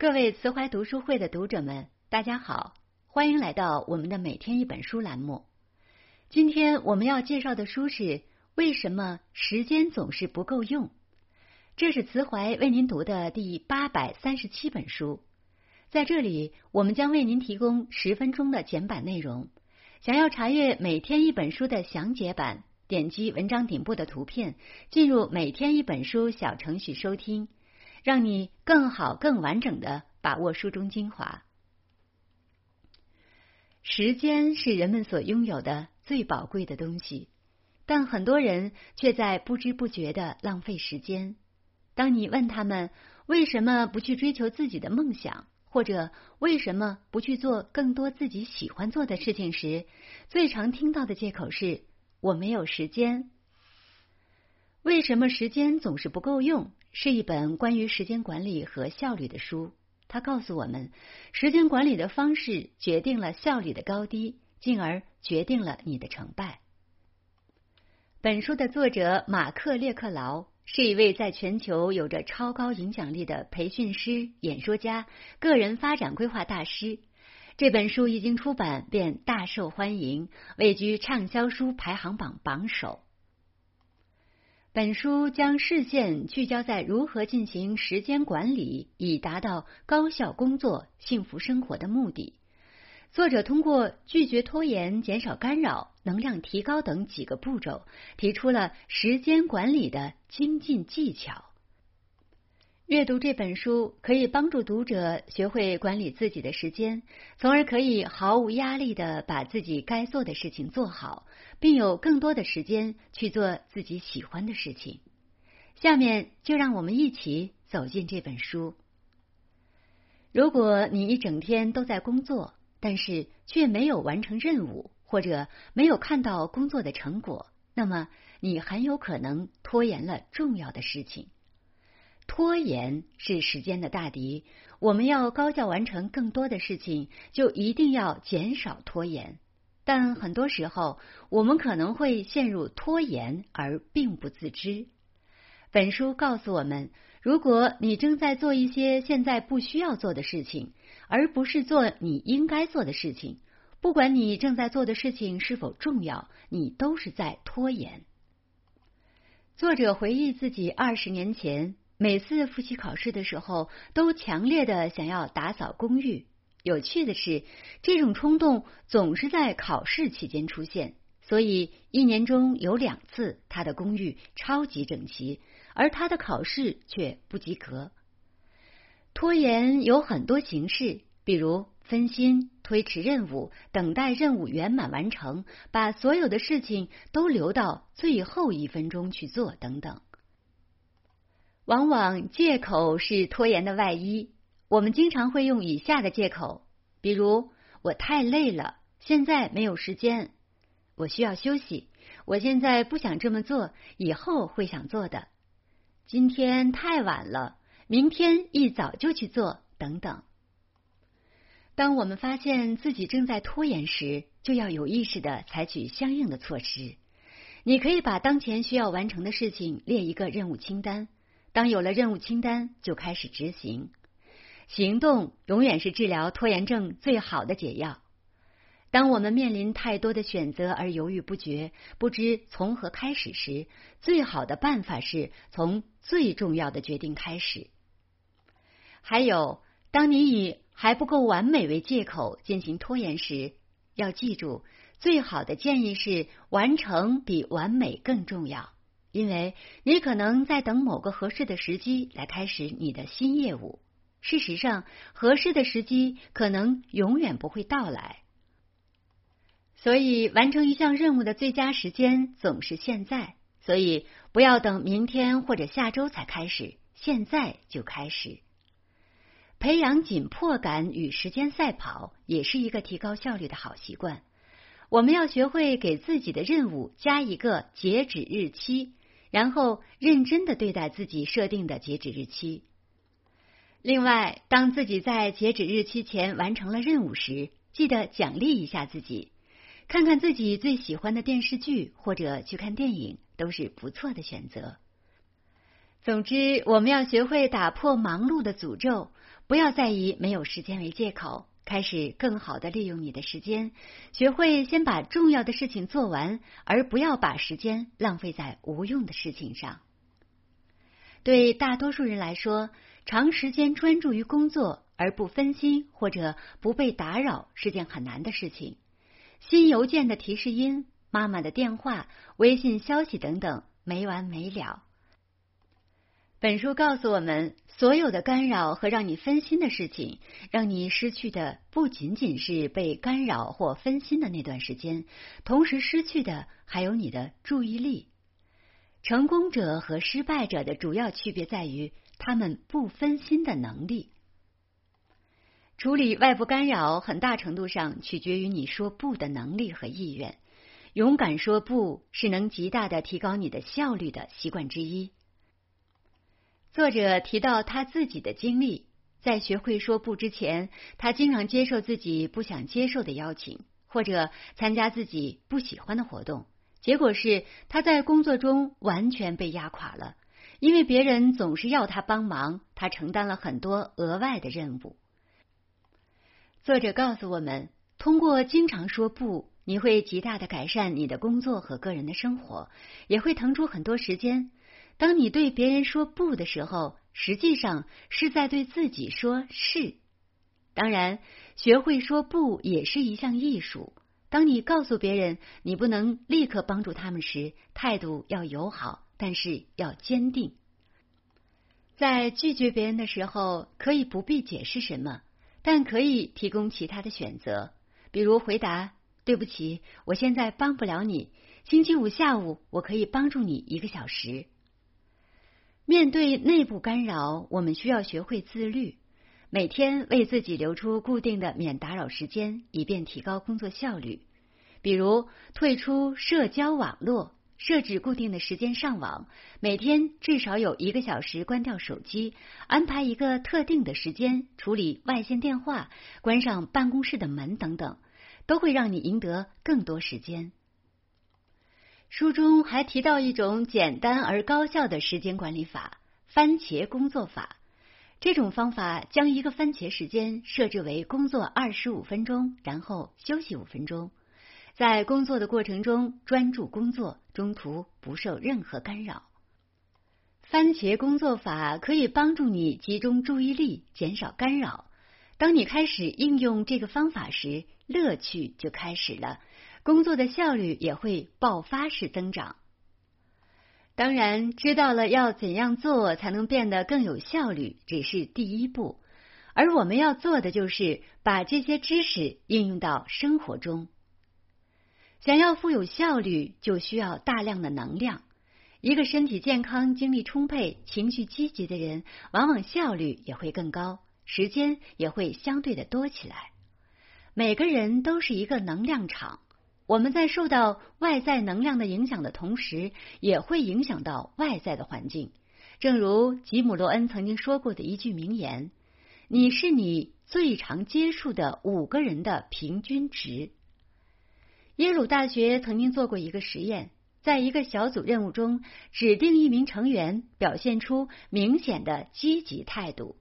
各位慈怀读书会的读者们，大家好，欢迎来到我们的每天一本书栏目。今天我们要介绍的书是《为什么时间总是不够用》，这是慈怀为您读的第八百三十七本书。在这里，我们将为您提供十分钟的简版内容。想要查阅每天一本书的详解版，点击文章顶部的图片，进入每天一本书小程序收听。让你更好、更完整的把握书中精华。时间是人们所拥有的最宝贵的东西，但很多人却在不知不觉的浪费时间。当你问他们为什么不去追求自己的梦想，或者为什么不去做更多自己喜欢做的事情时，最常听到的借口是“我没有时间”。为什么时间总是不够用？是一本关于时间管理和效率的书。它告诉我们，时间管理的方式决定了效率的高低，进而决定了你的成败。本书的作者马克·列克劳是一位在全球有着超高影响力的培训师、演说家、个人发展规划大师。这本书一经出版便大受欢迎，位居畅销书排行榜榜首。本书将视线聚焦在如何进行时间管理，以达到高效工作、幸福生活的目的。作者通过拒绝拖延、减少干扰、能量提高等几个步骤，提出了时间管理的精进技巧。阅读这本书可以帮助读者学会管理自己的时间，从而可以毫无压力的把自己该做的事情做好，并有更多的时间去做自己喜欢的事情。下面就让我们一起走进这本书。如果你一整天都在工作，但是却没有完成任务，或者没有看到工作的成果，那么你很有可能拖延了重要的事情。拖延是时间的大敌。我们要高效完成更多的事情，就一定要减少拖延。但很多时候，我们可能会陷入拖延而并不自知。本书告诉我们，如果你正在做一些现在不需要做的事情，而不是做你应该做的事情，不管你正在做的事情是否重要，你都是在拖延。作者回忆自己二十年前。每次复习考试的时候，都强烈的想要打扫公寓。有趣的是，这种冲动总是在考试期间出现，所以一年中有两次他的公寓超级整齐，而他的考试却不及格。拖延有很多形式，比如分心、推迟任务、等待任务圆满完成、把所有的事情都留到最后一分钟去做等等。往往借口是拖延的外衣。我们经常会用以下的借口，比如我太累了，现在没有时间；我需要休息，我现在不想这么做，以后会想做的；今天太晚了，明天一早就去做，等等。当我们发现自己正在拖延时，就要有意识的采取相应的措施。你可以把当前需要完成的事情列一个任务清单。当有了任务清单，就开始执行。行动永远是治疗拖延症最好的解药。当我们面临太多的选择而犹豫不决，不知从何开始时，最好的办法是从最重要的决定开始。还有，当你以还不够完美为借口进行拖延时，要记住，最好的建议是完成比完美更重要。因为你可能在等某个合适的时机来开始你的新业务，事实上，合适的时机可能永远不会到来。所以，完成一项任务的最佳时间总是现在。所以，不要等明天或者下周才开始，现在就开始。培养紧迫感与时间赛跑也是一个提高效率的好习惯。我们要学会给自己的任务加一个截止日期。然后认真的对待自己设定的截止日期。另外，当自己在截止日期前完成了任务时，记得奖励一下自己，看看自己最喜欢的电视剧或者去看电影，都是不错的选择。总之，我们要学会打破忙碌的诅咒，不要再以没有时间为借口，开始更好的利用你的时间，学会先把重要的事情做完，而不要把时间浪费在无用的事情上。对大多数人来说，长时间专注于工作而不分心或者不被打扰是件很难的事情。新邮件的提示音、妈妈的电话、微信消息等等没完没了。本书告诉我们，所有的干扰和让你分心的事情，让你失去的不仅仅是被干扰或分心的那段时间，同时失去的还有你的注意力。成功者和失败者的主要区别在于他们不分心的能力。处理外部干扰很大程度上取决于你说不的能力和意愿。勇敢说不是能极大的提高你的效率的习惯之一。作者提到他自己的经历，在学会说不之前，他经常接受自己不想接受的邀请，或者参加自己不喜欢的活动。结果是他在工作中完全被压垮了，因为别人总是要他帮忙，他承担了很多额外的任务。作者告诉我们，通过经常说不，你会极大的改善你的工作和个人的生活，也会腾出很多时间。当你对别人说不的时候，实际上是在对自己说是。当然，学会说不也是一项艺术。当你告诉别人你不能立刻帮助他们时，态度要友好，但是要坚定。在拒绝别人的时候，可以不必解释什么，但可以提供其他的选择，比如回答：“对不起，我现在帮不了你。星期五下午我可以帮助你一个小时。”面对内部干扰，我们需要学会自律，每天为自己留出固定的免打扰时间，以便提高工作效率。比如，退出社交网络，设置固定的时间上网，每天至少有一个小时关掉手机，安排一个特定的时间处理外线电话，关上办公室的门等等，都会让你赢得更多时间。书中还提到一种简单而高效的时间管理法——番茄工作法。这种方法将一个番茄时间设置为工作二十五分钟，然后休息五分钟。在工作的过程中专注工作，中途不受任何干扰。番茄工作法可以帮助你集中注意力，减少干扰。当你开始应用这个方法时，乐趣就开始了。工作的效率也会爆发式增长。当然，知道了要怎样做才能变得更有效率，只是第一步。而我们要做的就是把这些知识应用到生活中。想要富有效率，就需要大量的能量。一个身体健康、精力充沛、情绪积极的人，往往效率也会更高，时间也会相对的多起来。每个人都是一个能量场。我们在受到外在能量的影响的同时，也会影响到外在的环境。正如吉姆·罗恩曾经说过的一句名言：“你是你最常接触的五个人的平均值。”耶鲁大学曾经做过一个实验，在一个小组任务中，指定一名成员表现出明显的积极态度。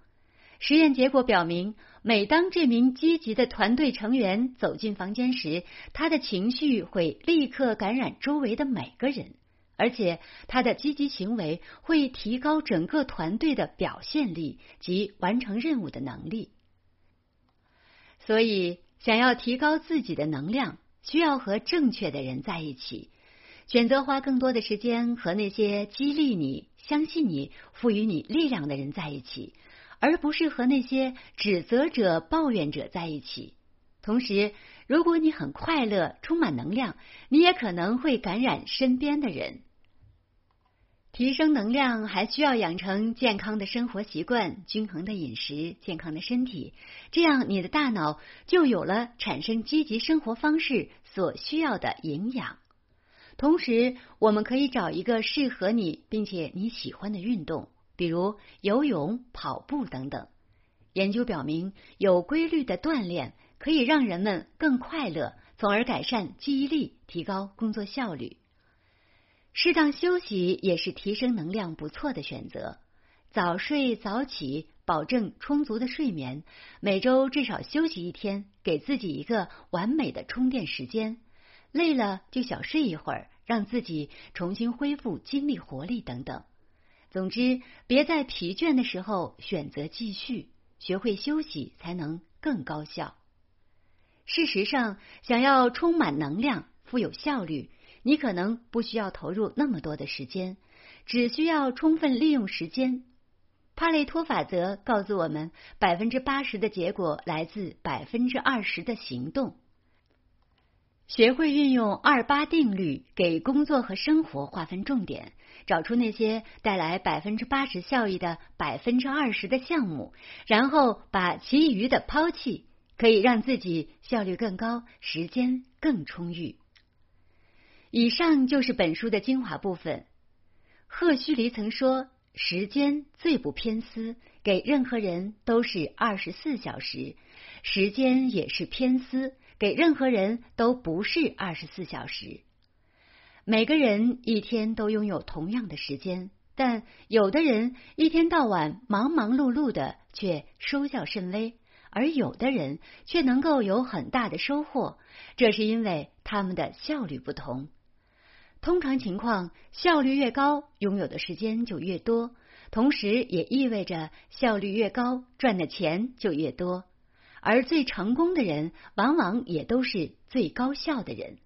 实验结果表明，每当这名积极的团队成员走进房间时，他的情绪会立刻感染周围的每个人，而且他的积极行为会提高整个团队的表现力及完成任务的能力。所以，想要提高自己的能量，需要和正确的人在一起，选择花更多的时间和那些激励你、相信你、赋予你力量的人在一起。而不是和那些指责者、抱怨者在一起。同时，如果你很快乐、充满能量，你也可能会感染身边的人。提升能量还需要养成健康的生活习惯、均衡的饮食、健康的身体，这样你的大脑就有了产生积极生活方式所需要的营养。同时，我们可以找一个适合你并且你喜欢的运动。比如游泳、跑步等等。研究表明，有规律的锻炼可以让人们更快乐，从而改善记忆力，提高工作效率。适当休息也是提升能量不错的选择。早睡早起，保证充足的睡眠，每周至少休息一天，给自己一个完美的充电时间。累了就小睡一会儿，让自己重新恢复精力活力等等。总之，别在疲倦的时候选择继续，学会休息才能更高效。事实上，想要充满能量、富有效率，你可能不需要投入那么多的时间，只需要充分利用时间。帕累托法则告诉我们，百分之八十的结果来自百分之二十的行动。学会运用二八定律，给工作和生活划分重点，找出那些带来百分之八十效益的百分之二十的项目，然后把其余的抛弃，可以让自己效率更高，时间更充裕。以上就是本书的精华部分。赫胥黎曾说：“时间最不偏私，给任何人都是二十四小时，时间也是偏私。”给任何人都不是二十四小时。每个人一天都拥有同样的时间，但有的人一天到晚忙忙碌碌的，却收效甚微；而有的人却能够有很大的收获。这是因为他们的效率不同。通常情况，效率越高，拥有的时间就越多，同时也意味着效率越高，赚的钱就越多。而最成功的人，往往也都是最高效的人。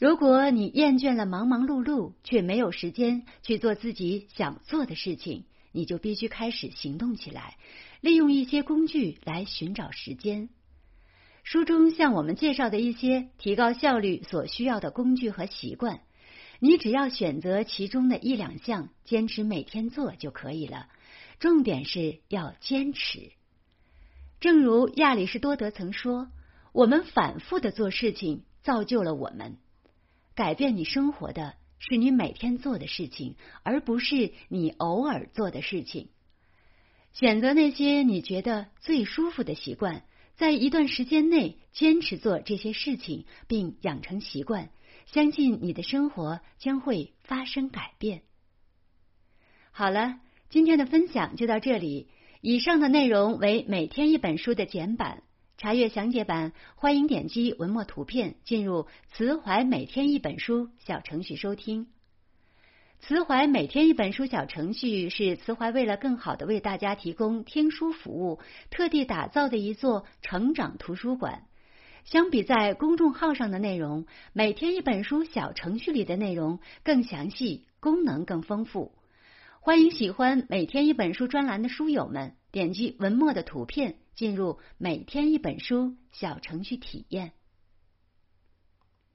如果你厌倦了忙忙碌碌，却没有时间去做自己想做的事情，你就必须开始行动起来，利用一些工具来寻找时间。书中向我们介绍的一些提高效率所需要的工具和习惯，你只要选择其中的一两项，坚持每天做就可以了。重点是要坚持。正如亚里士多德曾说：“我们反复的做事情，造就了我们。改变你生活的是你每天做的事情，而不是你偶尔做的事情。选择那些你觉得最舒服的习惯，在一段时间内坚持做这些事情，并养成习惯，相信你的生活将会发生改变。”好了，今天的分享就到这里。以上的内容为每天一本书的简版，查阅详解版，欢迎点击文末图片进入慈怀每天一本书小程序收听。慈怀每天一本书小程序是慈怀为了更好的为大家提供听书服务，特地打造的一座成长图书馆。相比在公众号上的内容，每天一本书小程序里的内容更详细，功能更丰富。欢迎喜欢每天一本书专栏的书友们点击文末的图片，进入每天一本书小程序体验。